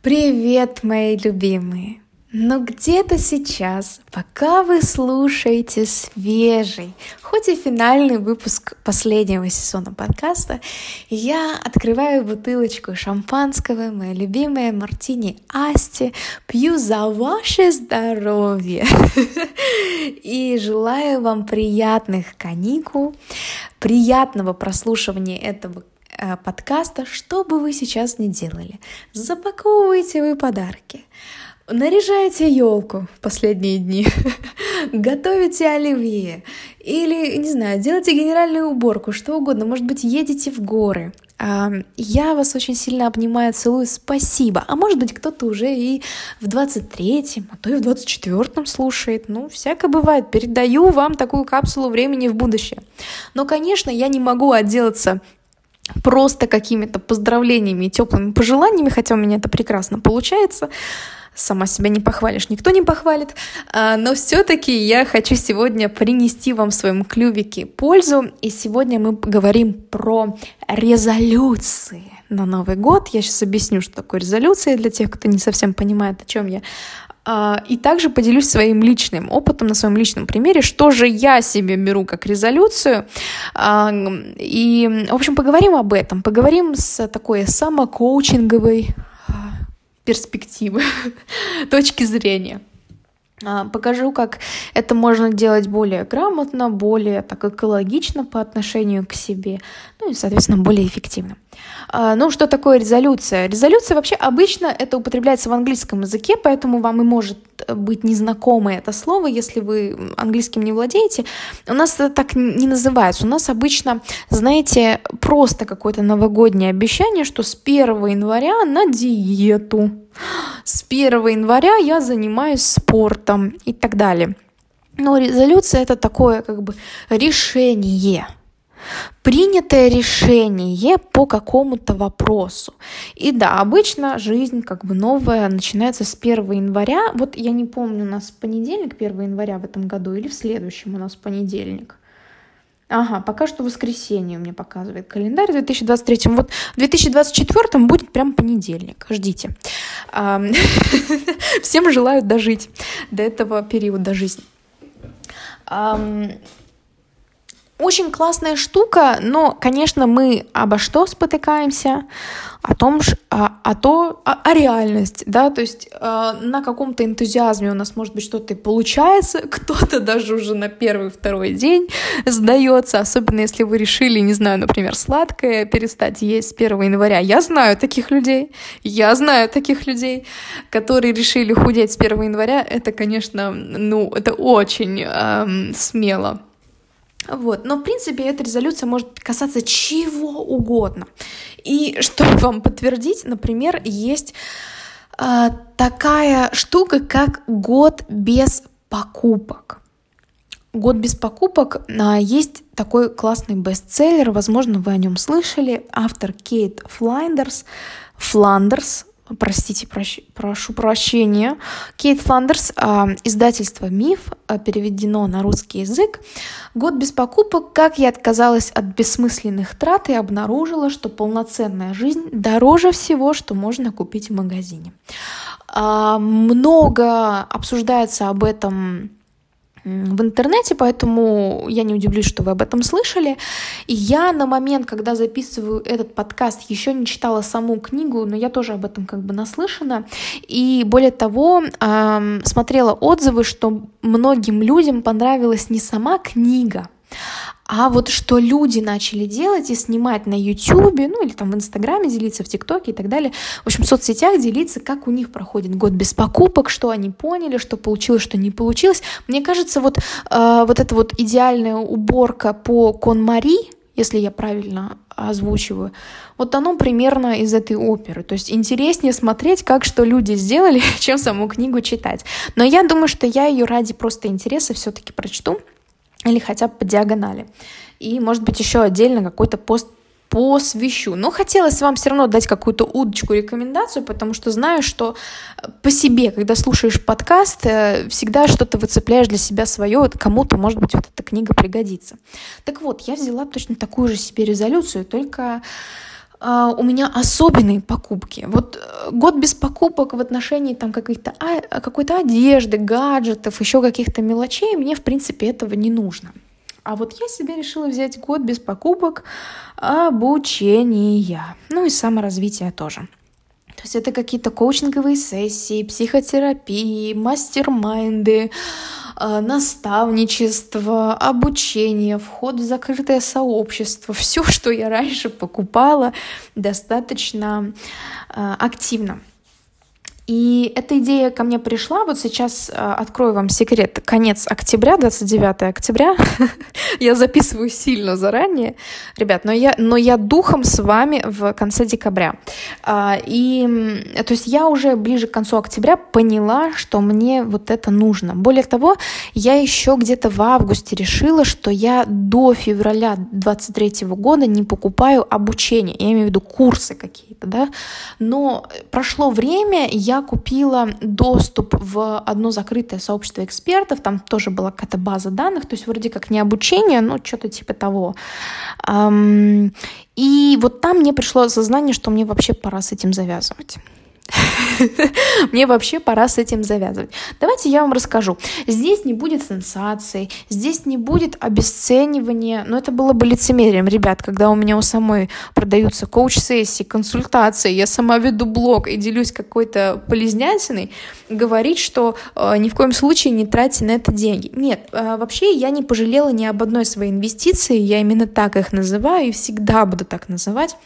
Привет, мои любимые! Но где-то сейчас, пока вы слушаете свежий, хоть и финальный выпуск последнего сезона подкаста, я открываю бутылочку шампанского, моя любимая мартини Асти, пью за ваше здоровье и желаю вам приятных каникул, приятного прослушивания этого подкаста, что бы вы сейчас ни делали. Запаковываете вы подарки, наряжаете елку в последние дни, готовите оливье или, не знаю, делайте генеральную уборку, что угодно, может быть, едете в горы. Я вас очень сильно обнимаю, целую, спасибо. А может быть, кто-то уже и в 23-м, а то и в 24-м слушает. Ну, всякое бывает. Передаю вам такую капсулу времени в будущее. Но, конечно, я не могу отделаться просто какими-то поздравлениями и теплыми пожеланиями, хотя у меня это прекрасно получается. Сама себя не похвалишь, никто не похвалит. А, но все-таки я хочу сегодня принести вам в своем клювике пользу. И сегодня мы поговорим про резолюции на Новый год. Я сейчас объясню, что такое резолюция для тех, кто не совсем понимает, о чем я. А, и также поделюсь своим личным опытом на своем личном примере, что же я себе беру как резолюцию. А, и, в общем, поговорим об этом, поговорим с такой самокоучинговой а, перспективы, точки зрения. Покажу, как это можно делать более грамотно, более так экологично по отношению к себе, ну и, соответственно, более эффективно. А, ну, что такое резолюция? Резолюция вообще обычно это употребляется в английском языке, поэтому вам и может быть незнакомо это слово, если вы английским не владеете. У нас это так не называется. У нас обычно, знаете, просто какое-то новогоднее обещание, что с 1 января на диету, с 1 января я занимаюсь спортом и так далее. Но резолюция это такое как бы решение – принятое решение по какому-то вопросу. И да, обычно жизнь как бы новая начинается с 1 января. Вот я не помню, у нас понедельник 1 января в этом году или в следующем у нас понедельник. Ага, пока что воскресенье мне показывает календарь в 2023. Вот в 2024 будет прям понедельник. Ждите. Всем желаю дожить до этого периода жизни. Очень классная штука, но, конечно, мы обо что спотыкаемся? О том, о, о, то, о, о реальность, да, то есть э, на каком-то энтузиазме у нас, может быть, что-то и получается, кто-то даже уже на первый-второй день сдается, особенно если вы решили, не знаю, например, сладкое перестать есть с 1 января. Я знаю таких людей, я знаю таких людей, которые решили худеть с 1 января. Это, конечно, ну, это очень э, смело. Вот. Но, в принципе, эта резолюция может касаться чего угодно. И чтобы вам подтвердить, например, есть э, такая штука, как год без покупок. Год без покупок а, есть такой классный бестселлер, возможно, вы о нем слышали. Автор Кейт Флайндерс, Фландерс, простите, прощ, прошу прощения, Кейт Фландерс, э, издательство «Миф», э, переведено на русский язык. «Год без покупок. Как я отказалась от бессмысленных трат и обнаружила, что полноценная жизнь дороже всего, что можно купить в магазине». Э, много обсуждается об этом в интернете, поэтому я не удивлюсь, что вы об этом слышали. И я на момент, когда записываю этот подкаст, еще не читала саму книгу, но я тоже об этом как бы наслышана. И более того, смотрела отзывы, что многим людям понравилась не сама книга, а вот что люди начали делать и снимать на Ютубе, ну или там в Инстаграме делиться, в ТикТоке и так далее, в общем, в соцсетях делиться, как у них проходит год без покупок, что они поняли, что получилось, что не получилось. Мне кажется, вот, э, вот эта вот идеальная уборка по Конмари, если я правильно озвучиваю, вот оно примерно из этой оперы. То есть интереснее смотреть, как что люди сделали, чем саму книгу читать. Но я думаю, что я ее ради просто интереса все-таки прочту или хотя бы по диагонали. И, может быть, еще отдельно какой-то пост посвящу. Но хотелось вам все равно дать какую-то удочку, рекомендацию, потому что знаю, что по себе, когда слушаешь подкаст, э, всегда что-то выцепляешь для себя свое, кому-то, может быть, вот эта книга пригодится. Так вот, я взяла точно такую же себе резолюцию, только у меня особенные покупки. Вот uh, год без покупок в отношении там каких-то а, какой-то одежды, гаджетов, еще каких-то мелочей, мне в принципе этого не нужно. А вот я себе решила взять год без покупок обучения, ну и саморазвития тоже. То есть это какие-то коучинговые сессии, психотерапии, мастер-майнды, э, наставничество, обучение, вход в закрытое сообщество, все, что я раньше покупала достаточно э, активно. И эта идея ко мне пришла, вот сейчас э, открою вам секрет, конец октября, 29 октября, я записываю сильно заранее, ребят, но я, но я духом с вами в конце декабря. А, и, то есть я уже ближе к концу октября поняла, что мне вот это нужно. Более того, я еще где-то в августе решила, что я до февраля 23 года не покупаю обучение, я имею в виду курсы какие-то, да, но прошло время, я купила доступ в одно закрытое сообщество экспертов, там тоже была какая-то база данных, то есть вроде как не обучение, но что-то типа того. И вот там мне пришло осознание, что мне вообще пора с этим завязывать. Мне вообще пора с этим завязывать. Давайте я вам расскажу. Здесь не будет сенсаций, здесь не будет обесценивания, но это было бы лицемерием, ребят, когда у меня у самой продаются коуч-сессии, консультации, я сама веду блог и делюсь какой-то полезнятиной, говорить, что э, ни в коем случае не тратьте на это деньги. Нет, э, вообще я не пожалела ни об одной своей инвестиции, я именно так их называю и всегда буду так называть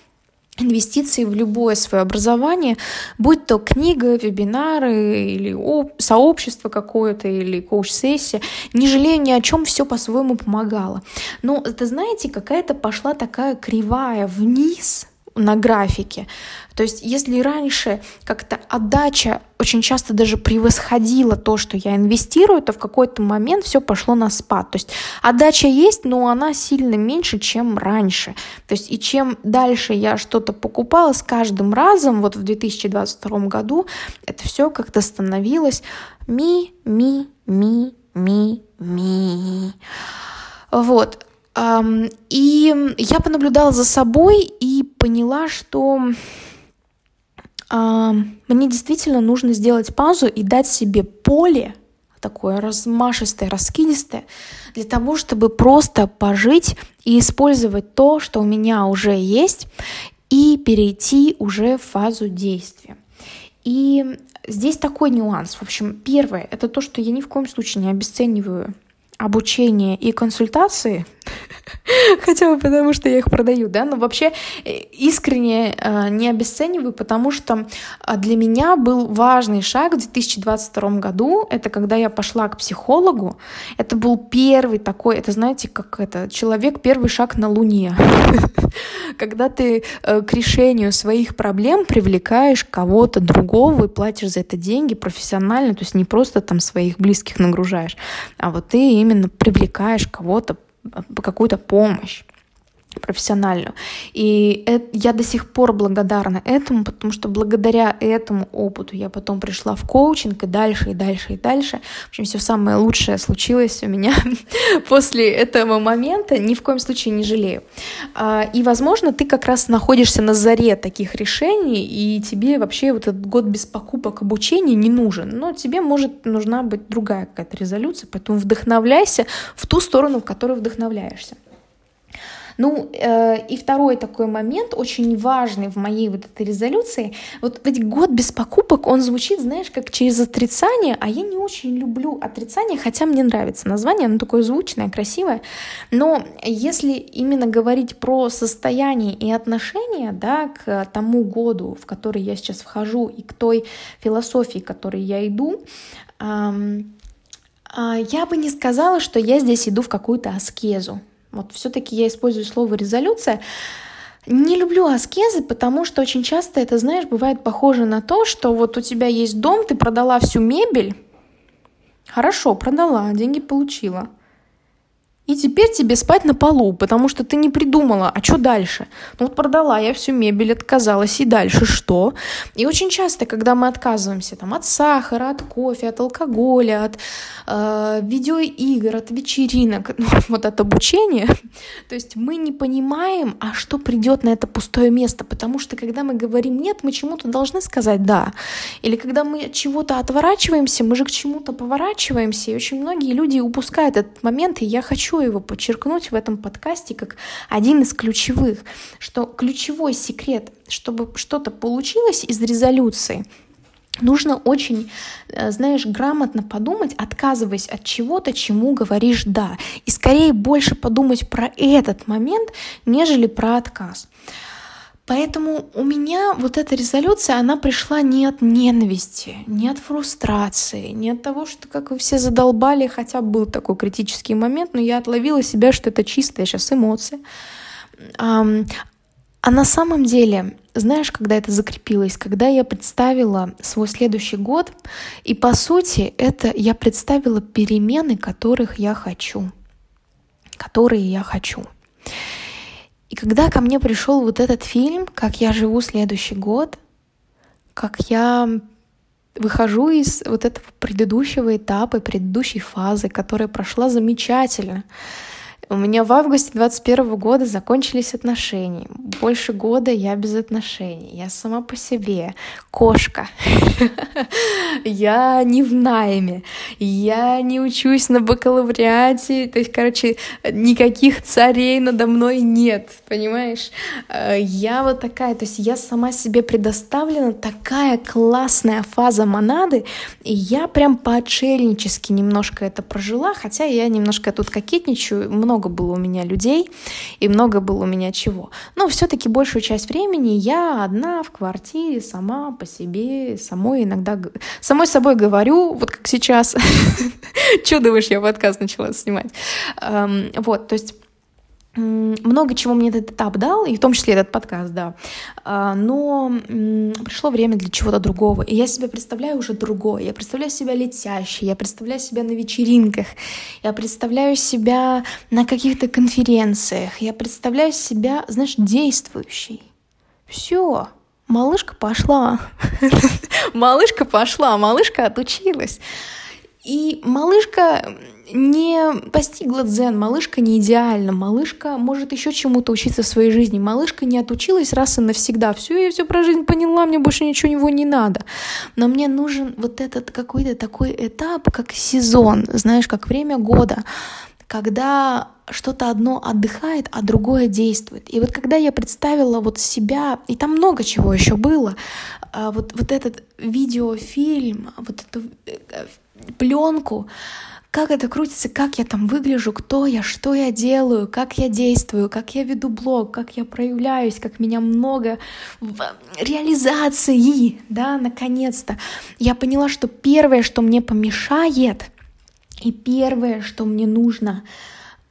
инвестиции в любое свое образование, будь то книга, вебинары или сообщество какое-то или коуч-сессия, не жалею ни о чем, все по-своему помогало. Но, это знаете, какая-то пошла такая кривая вниз, на графике. То есть если раньше как-то отдача очень часто даже превосходила то, что я инвестирую, то в какой-то момент все пошло на спад. То есть отдача есть, но она сильно меньше, чем раньше. То есть и чем дальше я что-то покупала, с каждым разом, вот в 2022 году, это все как-то становилось ми, ми, ми, ми, ми. Вот. И я понаблюдала за собой и поняла, что мне действительно нужно сделать паузу и дать себе поле, такое размашистое, раскидистое, для того, чтобы просто пожить и использовать то, что у меня уже есть, и перейти уже в фазу действия. И здесь такой нюанс. В общем, первое, это то, что я ни в коем случае не обесцениваю обучение и консультации, хотя бы потому, что я их продаю, да, но вообще э, искренне э, не обесцениваю, потому что э, для меня был важный шаг в 2022 году, это когда я пошла к психологу, это был первый такой, это знаете, как это, человек первый шаг на Луне, когда ты к решению своих проблем привлекаешь кого-то другого и платишь за это деньги профессионально, то есть не просто там своих близких нагружаешь, а вот ты именно привлекаешь кого-то какую-то помощь профессиональную. И это, я до сих пор благодарна этому, потому что благодаря этому опыту я потом пришла в коучинг и дальше, и дальше, и дальше. В общем, все самое лучшее случилось у меня после этого момента. Ни в коем случае не жалею. А, и, возможно, ты как раз находишься на заре таких решений, и тебе вообще вот этот год без покупок обучения не нужен. Но тебе может нужна быть другая какая-то резолюция, поэтому вдохновляйся в ту сторону, в которой вдохновляешься. Ну, э, и второй такой момент, очень важный в моей вот этой резолюции, вот ведь год без покупок, он звучит, знаешь, как через отрицание, а я не очень люблю отрицание, хотя мне нравится название, оно такое звучное, красивое, но если именно говорить про состояние и отношение, да, к тому году, в который я сейчас вхожу, и к той философии, к которой я иду, эм, я бы не сказала, что я здесь иду в какую-то аскезу. Вот все-таки я использую слово резолюция. Не люблю аскезы, потому что очень часто это, знаешь, бывает похоже на то, что вот у тебя есть дом, ты продала всю мебель. Хорошо, продала, деньги получила. И теперь тебе спать на полу, потому что ты не придумала, а что дальше? Ну вот продала я всю мебель, отказалась, и дальше что? И очень часто, когда мы отказываемся там, от сахара, от кофе, от алкоголя, от э, видеоигр, от вечеринок, ну, вот от обучения, то есть мы не понимаем, а что придет на это пустое место, потому что когда мы говорим нет, мы чему-то должны сказать да. Или когда мы от чего-то отворачиваемся, мы же к чему-то поворачиваемся, и очень многие люди упускают этот момент, и я хочу его подчеркнуть в этом подкасте как один из ключевых, что ключевой секрет, чтобы что-то получилось из резолюции, Нужно очень, э, знаешь, грамотно подумать, отказываясь от чего-то, чему говоришь «да». И скорее больше подумать про этот момент, нежели про отказ. Поэтому у меня вот эта резолюция, она пришла не от ненависти, не от фрустрации, не от того, что как вы все задолбали, хотя был такой критический момент, но я отловила себя, что это чистая сейчас эмоция. А на самом деле, знаешь, когда это закрепилось, когда я представила свой следующий год, и по сути это я представила перемены, которых я хочу, которые я хочу. И когда ко мне пришел вот этот фильм, как я живу следующий год, как я выхожу из вот этого предыдущего этапа, предыдущей фазы, которая прошла замечательно, у меня в августе 21 года закончились отношения. Больше года я без отношений. Я сама по себе. Кошка. Я не в найме. Я не учусь на бакалавриате. То есть, короче, никаких царей надо мной нет. Понимаешь? Э, я вот такая. То есть я сама себе предоставлена. Такая классная фаза монады. И я прям по-отшельнически немножко это прожила. Хотя я немножко тут кокетничаю. Много много было у меня людей и много было у меня чего. Но все-таки большую часть времени я одна в квартире, сама по себе, самой иногда, самой собой говорю, вот как сейчас. Чудовыш, я подкаст начала снимать. Вот, то есть много чего мне этот этап дал, и в том числе этот подкаст, да. А, но пришло время для чего-то другого. И я себя представляю уже другое. Я представляю себя летящей, я представляю себя на вечеринках, я представляю себя на каких-то конференциях, я представляю себя, знаешь, действующей. Все, малышка пошла. малышка пошла, малышка отучилась. И малышка не постигла дзен, малышка не идеальна, малышка может еще чему-то учиться в своей жизни, малышка не отучилась раз и навсегда, все, я все про жизнь поняла, мне больше ничего него не надо. Но мне нужен вот этот какой-то такой этап, как сезон, знаешь, как время года, когда что-то одно отдыхает, а другое действует. И вот когда я представила вот себя, и там много чего еще было, а вот, вот этот видеофильм, вот эту э, пленку, как это крутится, как я там выгляжу, кто я, что я делаю, как я действую, как я веду блог, как я проявляюсь, как меня много в реализации, да, наконец-то. Я поняла, что первое, что мне помешает, и первое, что мне нужно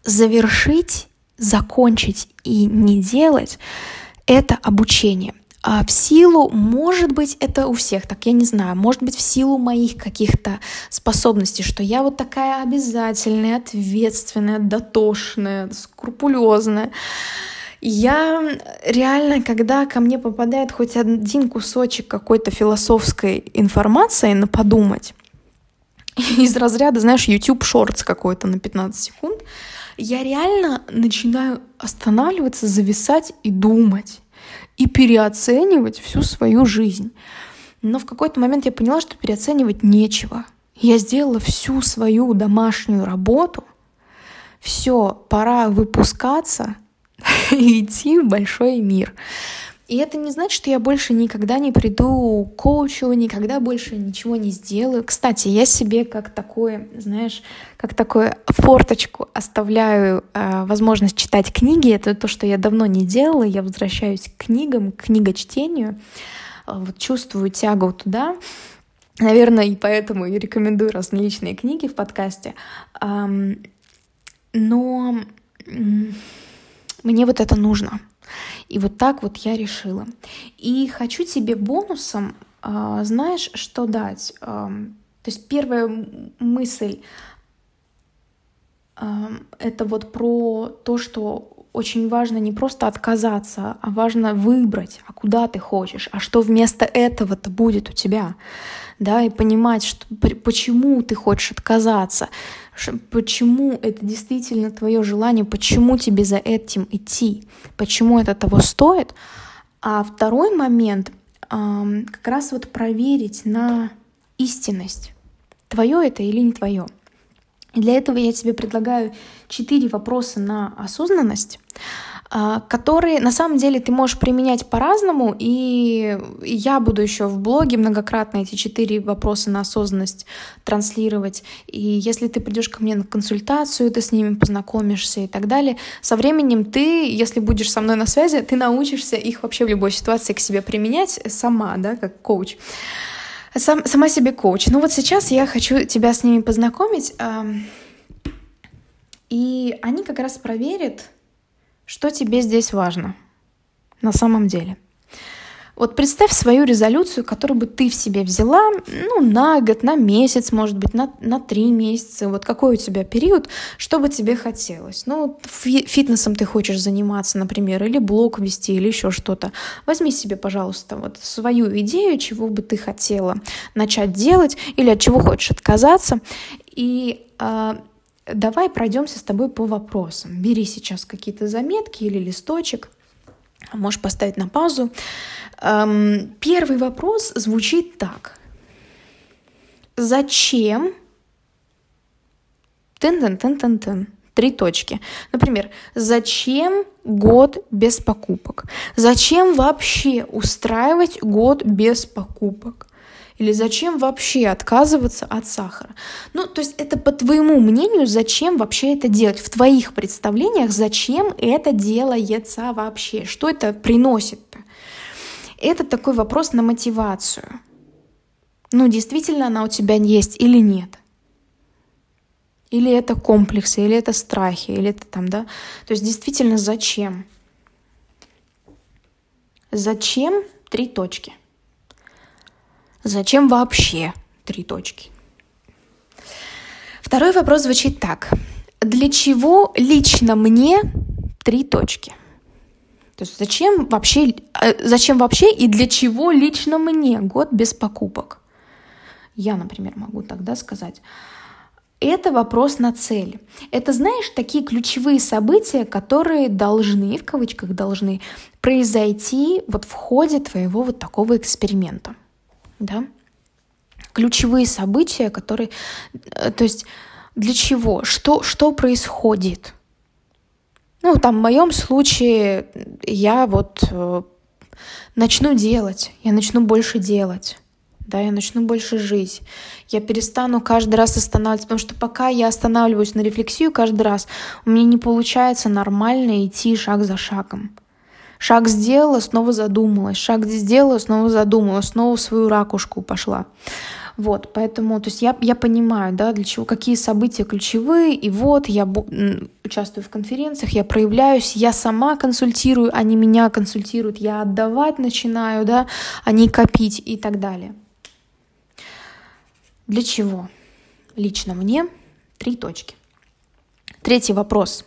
завершить, закончить и не делать, это обучение. А в силу, может быть, это у всех так, я не знаю, может быть, в силу моих каких-то способностей, что я вот такая обязательная, ответственная, дотошная, скрупулезная. Я реально, когда ко мне попадает хоть один кусочек какой-то философской информации на подумать, из разряда, знаешь, YouTube Shorts какой-то на 15 секунд, я реально начинаю останавливаться, зависать и думать и переоценивать всю свою жизнь. Но в какой-то момент я поняла, что переоценивать нечего. Я сделала всю свою домашнюю работу. Все, пора выпускаться и идти в большой мир. И это не значит, что я больше никогда не приду к коучу, никогда больше ничего не сделаю. Кстати, я себе как такое, знаешь, как такую форточку оставляю э, возможность читать книги. Это то, что я давно не делала. Я возвращаюсь к книгам, к книгочтению. Э, вот чувствую тягу туда. Наверное, и поэтому я рекомендую различные книги в подкасте. Эм, но мне вот это нужно. И вот так вот я решила. И хочу тебе бонусом, а, знаешь, что дать? То есть первая мысль это вот про то, что очень важно не просто отказаться, а важно выбрать, а куда ты хочешь, а что вместо этого-то будет у тебя, да, и понимать, что, почему ты хочешь отказаться, почему это действительно твое желание, почему тебе за этим идти, почему это того стоит. А второй момент как раз вот проверить на истинность, твое это или не твое. Для этого я тебе предлагаю четыре вопроса на осознанность, а, которые на самом деле ты можешь применять по-разному, и я буду еще в блоге многократно эти четыре вопроса на осознанность транслировать. И если ты придешь ко мне на консультацию, ты с ними познакомишься и так далее, со временем ты, если будешь со мной на связи, ты научишься их вообще в любой ситуации к себе применять сама, да, как коуч сам, сама себе коуч. Ну вот сейчас я хочу тебя с ними познакомить, и они как раз проверят, что тебе здесь важно на самом деле. Вот представь свою резолюцию, которую бы ты в себе взяла, ну, на год, на месяц, может быть, на, на три месяца. Вот какой у тебя период, что бы тебе хотелось. Ну, фи- фитнесом ты хочешь заниматься, например, или блог вести, или еще что-то. Возьми себе, пожалуйста, вот свою идею, чего бы ты хотела начать делать, или от чего хочешь отказаться. И э, давай пройдемся с тобой по вопросам. Бери сейчас какие-то заметки или листочек, можешь поставить на паузу. Эм, первый вопрос звучит так. Зачем? Тын-тын-тын-тын-тын. Три точки. Например, зачем год без покупок? Зачем вообще устраивать год без покупок? Или зачем вообще отказываться от сахара? Ну, то есть это по твоему мнению, зачем вообще это делать? В твоих представлениях, зачем это делается вообще? Что это приносит-то? Это такой вопрос на мотивацию. Ну, действительно она у тебя есть или нет? Или это комплексы, или это страхи, или это там, да? То есть действительно зачем? Зачем три точки? Зачем вообще три точки? Второй вопрос звучит так. Для чего лично мне три точки? То есть зачем вообще, э, зачем вообще и для чего лично мне год без покупок? Я, например, могу тогда сказать. Это вопрос на цель. Это, знаешь, такие ключевые события, которые должны, в кавычках должны, произойти вот в ходе твоего вот такого эксперимента. Да? Ключевые события, которые... Э, то есть для чего? Что, что происходит? Ну, там, в моем случае я вот э, начну делать, я начну больше делать, да, я начну больше жить. Я перестану каждый раз останавливаться, потому что пока я останавливаюсь на рефлексию каждый раз, у меня не получается нормально идти шаг за шагом. Шаг сделала, снова задумалась, шаг сделала, снова задумалась, снова в свою ракушку пошла. Вот, поэтому, то есть я, я понимаю, да, для чего, какие события ключевые, и вот я участвую в конференциях, я проявляюсь, я сама консультирую, они меня консультируют, я отдавать начинаю, да, а не копить и так далее. Для чего? Лично мне три точки. Третий вопрос.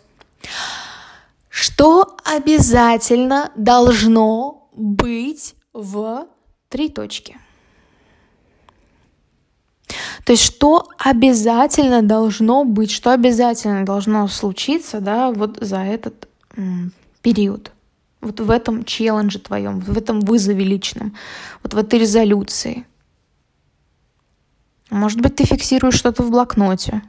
Что обязательно должно быть в три точки? То есть что обязательно должно быть, что обязательно должно случиться, да, вот за этот м, период, вот в этом челлендже твоем, в этом вызове личном, вот в этой резолюции. Может быть, ты фиксируешь что-то в блокноте,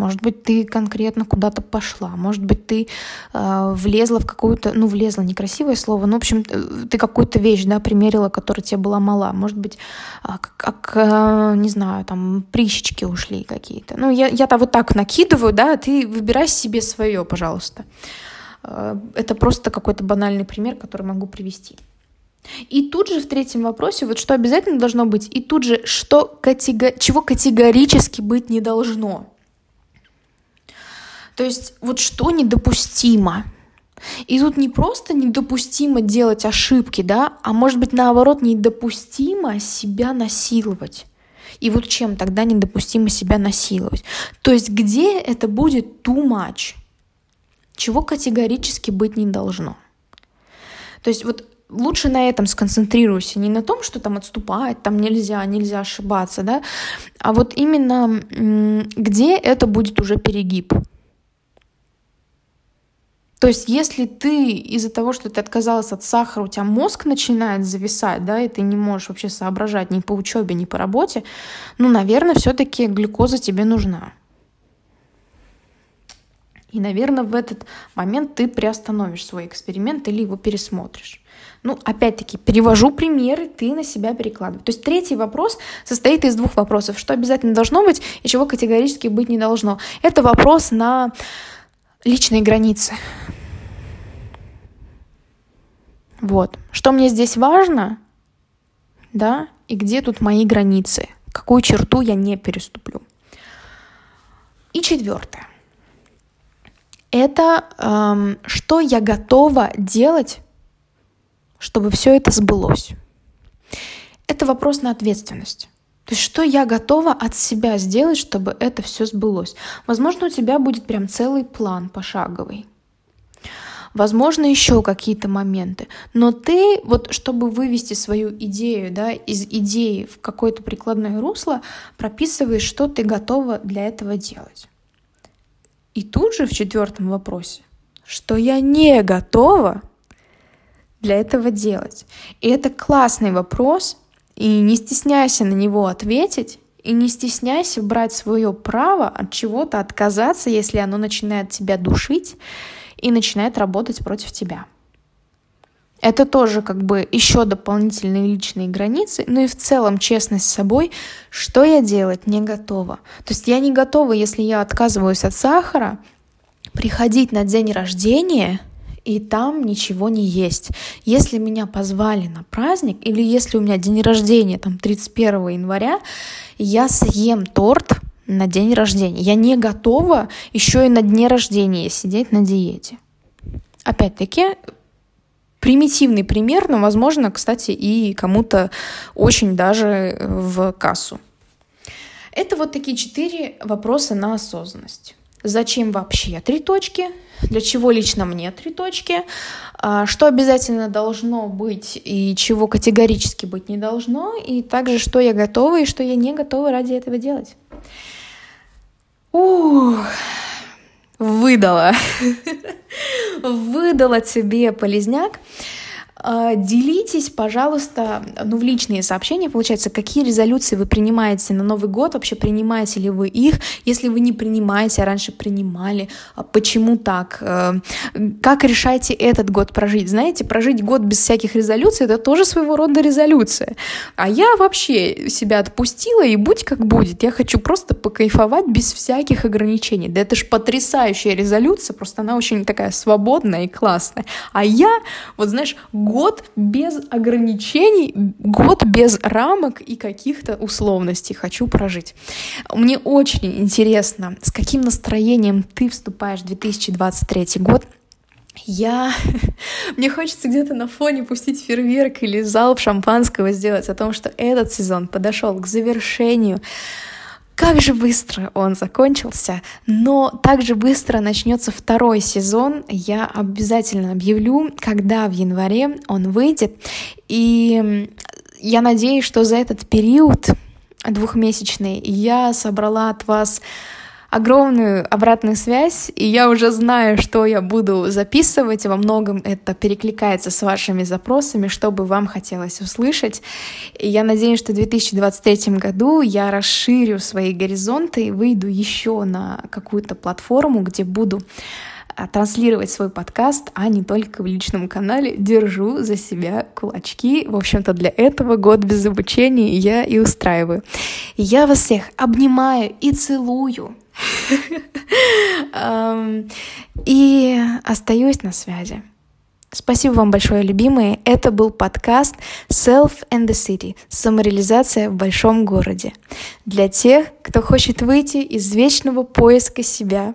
может быть, ты конкретно куда-то пошла. Может быть, ты э, влезла в какую-то, ну, влезла, некрасивое слово, но, в общем, ты какую-то вещь, да, примерила, которая тебе была мала. Может быть, как, как э, не знаю, там, прищечки ушли какие-то. Ну, я, я-то вот так накидываю, да, ты выбирай себе свое, пожалуйста. Э, это просто какой-то банальный пример, который могу привести. И тут же в третьем вопросе, вот что обязательно должно быть, и тут же, что катего... чего категорически быть не должно. То есть вот что недопустимо? И тут не просто недопустимо делать ошибки, да, а может быть наоборот недопустимо себя насиловать. И вот чем тогда недопустимо себя насиловать? То есть где это будет too much? Чего категорически быть не должно? То есть вот лучше на этом сконцентрируйся, не на том, что там отступать, там нельзя, нельзя ошибаться, да, а вот именно где это будет уже перегиб. То есть, если ты из-за того, что ты отказалась от сахара, у тебя мозг начинает зависать, да, и ты не можешь вообще соображать ни по учебе, ни по работе, ну, наверное, все-таки глюкоза тебе нужна. И, наверное, в этот момент ты приостановишь свой эксперимент или его пересмотришь. Ну, опять-таки, перевожу примеры, ты на себя перекладывай. То есть третий вопрос состоит из двух вопросов. Что обязательно должно быть и чего категорически быть не должно. Это вопрос на личные границы. Вот. Что мне здесь важно, да, и где тут мои границы, какую черту я не переступлю. И четвертое. Это эм, что я готова делать чтобы все это сбылось. Это вопрос на ответственность. То есть что я готова от себя сделать, чтобы это все сбылось. Возможно, у тебя будет прям целый план пошаговый. Возможно, еще какие-то моменты. Но ты, вот чтобы вывести свою идею да, из идеи в какое-то прикладное русло, прописываешь, что ты готова для этого делать. И тут же в четвертом вопросе, что я не готова для этого делать? И это классный вопрос, и не стесняйся на него ответить, и не стесняйся брать свое право от чего-то отказаться, если оно начинает тебя душить и начинает работать против тебя. Это тоже как бы еще дополнительные личные границы, ну и в целом честность с собой, что я делать не готова. То есть я не готова, если я отказываюсь от сахара, приходить на день рождения и там ничего не есть. Если меня позвали на праздник, или если у меня день рождения, там, 31 января, я съем торт на день рождения. Я не готова еще и на дне рождения сидеть на диете. Опять-таки, примитивный пример, но, возможно, кстати, и кому-то очень даже в кассу. Это вот такие четыре вопроса на осознанность. Зачем вообще три точки? Для чего лично мне три точки? А, что обязательно должно быть и чего категорически быть не должно? И также, что я готова и что я не готова ради этого делать. Ух, выдала. выдала тебе полезняк. А, делитесь, пожалуйста, ну, в личные сообщения, получается, какие резолюции вы принимаете на Новый год, вообще принимаете ли вы их, если вы не принимаете, а раньше принимали, а почему так, э, как решаете этот год прожить, знаете, прожить год без всяких резолюций, это тоже своего рода резолюция, а я вообще себя отпустила, и будь как будет, я хочу просто покайфовать без всяких ограничений, да это ж потрясающая резолюция, просто она очень такая свободная и классная, а я, вот знаешь, год без ограничений, год без рамок и каких-то условностей хочу прожить. Мне очень интересно, с каким настроением ты вступаешь в 2023 год. Я... Мне хочется где-то на фоне пустить фейерверк или залп шампанского сделать о том, что этот сезон подошел к завершению. Как же быстро он закончился, но также быстро начнется второй сезон. Я обязательно объявлю, когда в январе он выйдет. И я надеюсь, что за этот период двухмесячный я собрала от вас огромную обратную связь, и я уже знаю, что я буду записывать. Во многом это перекликается с вашими запросами, что бы вам хотелось услышать. И я надеюсь, что в 2023 году я расширю свои горизонты и выйду еще на какую-то платформу, где буду транслировать свой подкаст, а не только в личном канале. Держу за себя кулачки. В общем-то, для этого год без обучения я и устраиваю. Я вас всех обнимаю и целую. И остаюсь на связи. Спасибо вам большое, любимые. Это был подкаст Self and the City. Самореализация в большом городе. Для тех, кто хочет выйти из вечного поиска себя,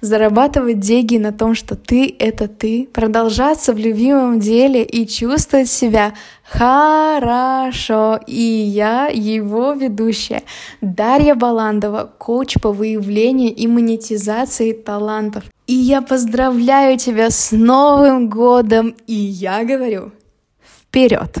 зарабатывать деньги на том, что ты — это ты, продолжаться в любимом деле и чувствовать себя хорошо. И я, его ведущая, Дарья Баландова, коуч по выявлению и монетизации талантов. И я поздравляю тебя с Новым годом, и я говорю, вперед!